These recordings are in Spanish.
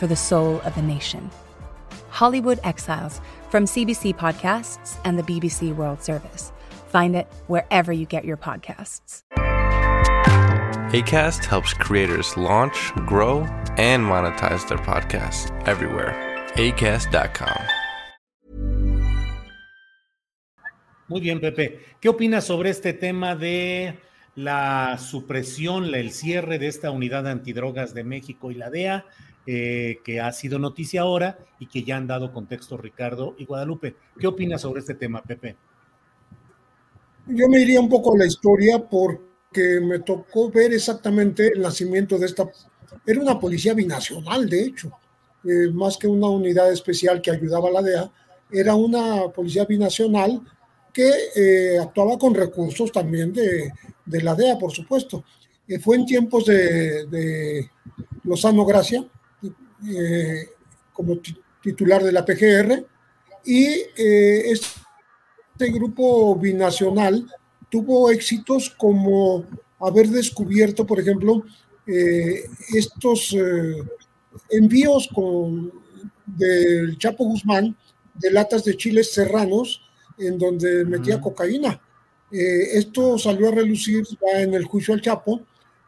for the soul of a nation. Hollywood Exiles from CBC Podcasts and the BBC World Service. Find it wherever you get your podcasts. ACAST helps creators launch, grow, and monetize their podcasts everywhere. ACAST.com. Muy bien, Pepe. ¿Qué opinas sobre este tema de la supresión, el cierre de esta unidad de antidrogas de México y la DEA? Eh, que ha sido noticia ahora y que ya han dado contexto Ricardo y Guadalupe. ¿Qué opinas sobre este tema, Pepe? Yo me iría un poco a la historia porque me tocó ver exactamente el nacimiento de esta... Era una policía binacional, de hecho, eh, más que una unidad especial que ayudaba a la DEA, era una policía binacional que eh, actuaba con recursos también de, la DEA, por supuesto. fue en tiempos de, de Lozano Gracia, eh, como titular de la PGR y eh, este grupo binacional tuvo éxitos como haber descubierto, por ejemplo, eh, estos envíos con, del Chapo Guzmán de latas de chiles serranos en donde metía cocaína. esto salió a relucir ya en el juicio al Chapo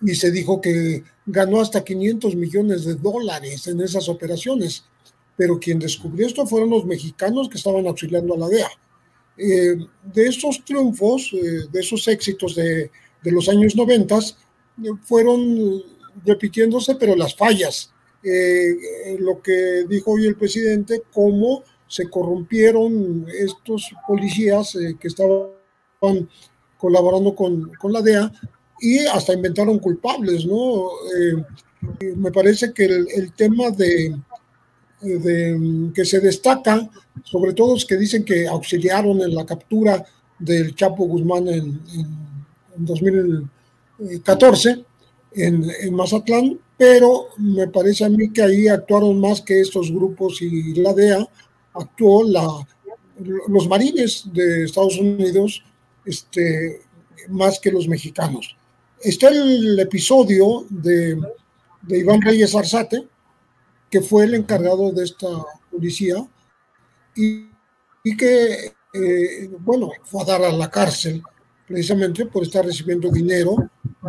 y se dijo que ganó hasta 500 millones de dólares en esas operaciones. Pero quien descubrió esto fueron los mexicanos que estaban auxiliando a la DEA. Eh, de esos triunfos, eh, de esos éxitos de, de los años 90, eh, fueron repitiéndose, pero las fallas. lo que dijo hoy el presidente, cómo se corrompieron estos policías que estaban colaborando con, con la DEA y hasta inventaron culpables, ¿no? Eh, me parece que el, tema de, que se destaca, sobre todo es que dicen que auxiliaron en la captura del Chapo Guzmán en, 2014 en, en, Mazatlán, pero me parece a mí que ahí actuaron más que estos grupos y la DEA, actuó la, los marines de Estados Unidos este, más que los mexicanos está el episodio de, Iván Reyes Arzate, que fue el encargado de esta policía y, que, eh, bueno, fue a dar a la cárcel precisamente por estar recibiendo dinero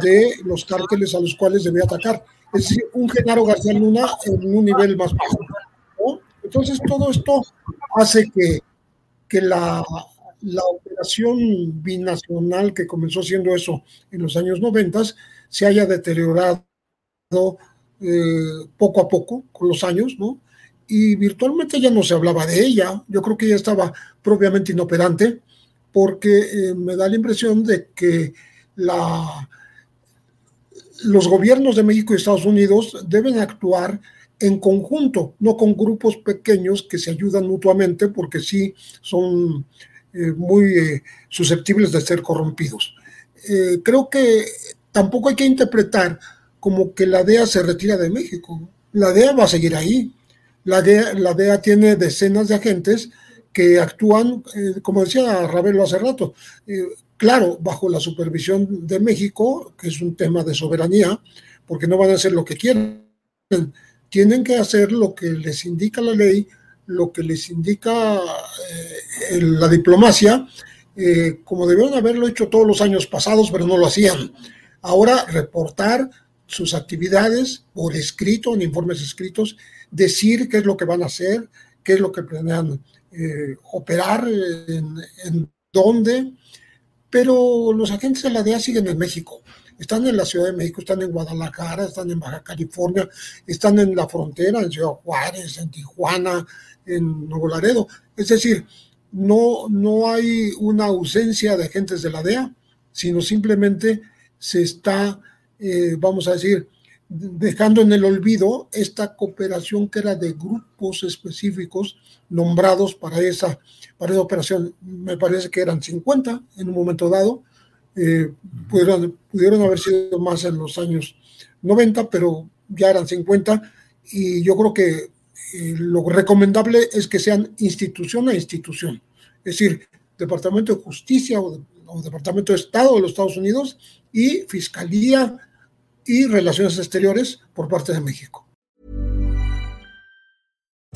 de los cárteles a los cuales debía atacar. Es decir, un Genaro García Luna en un nivel más bajo. Entonces, todo esto hace que, que la, la operación binacional que comenzó siendo eso en los años 90 se haya deteriorado eh, poco a poco con los años, ¿no? Y virtualmente ya no se hablaba de ella. Yo creo que ya estaba propiamente inoperante porque eh, me da la impresión de que la, los gobiernos de México y Estados Unidos deben actuar en conjunto, no con grupos pequeños que se ayudan mutuamente, porque sí son eh, muy eh, susceptibles de ser corrompidos. Eh, creo que tampoco hay que interpretar como que la DEA se retira de México. La DEA va a seguir ahí. La DEA, la DEA tiene decenas de agentes que actúan, como decía Ravelo hace rato, claro, bajo la supervisión de México, que es un tema de soberanía, porque no van a hacer lo que quieren, tienen que hacer lo que les indica la ley lo que les indica eh, la diplomacia, eh, como debieron haberlo hecho todos los años pasados, pero no lo hacían. Ahora reportar sus actividades por escrito, en informes escritos, decir qué es lo que van a hacer, qué es lo que planean eh, operar, en, en, dónde, pero los agentes de la DEA siguen en México. Están en la Ciudad de México, están en Guadalajara, están en Baja California, están en la frontera, en Ciudad Juárez, en Tijuana, en Nuevo Laredo. Es decir, no, no hay una ausencia de agentes de la DEA, sino simplemente se está, eh, vamos a decir, dejando en el olvido esta cooperación que era de grupos específicos nombrados para esa, para esa operación. Me parece que eran 50 en un momento dado. Eh, pudieron, haber sido más en los años 90, pero ya eran 50 y yo creo que eh, lo recomendable es que sean institución a institución, es decir, Departamento de Justicia o Departamento de Estado de los Estados Unidos y Fiscalía y Relaciones Exteriores por parte de México.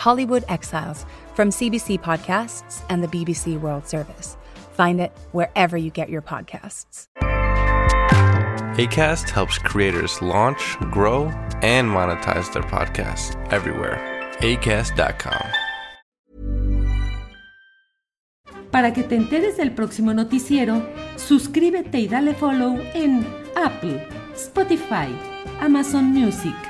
Hollywood Exiles from CBC Podcasts and the BBC World Service. Find it wherever you get your podcasts. ACAST helps creators launch, grow, and monetize their podcasts everywhere. ACAST.com. Para que te enteres del próximo noticiero, suscríbete y dale follow en Apple, Spotify, Amazon Music.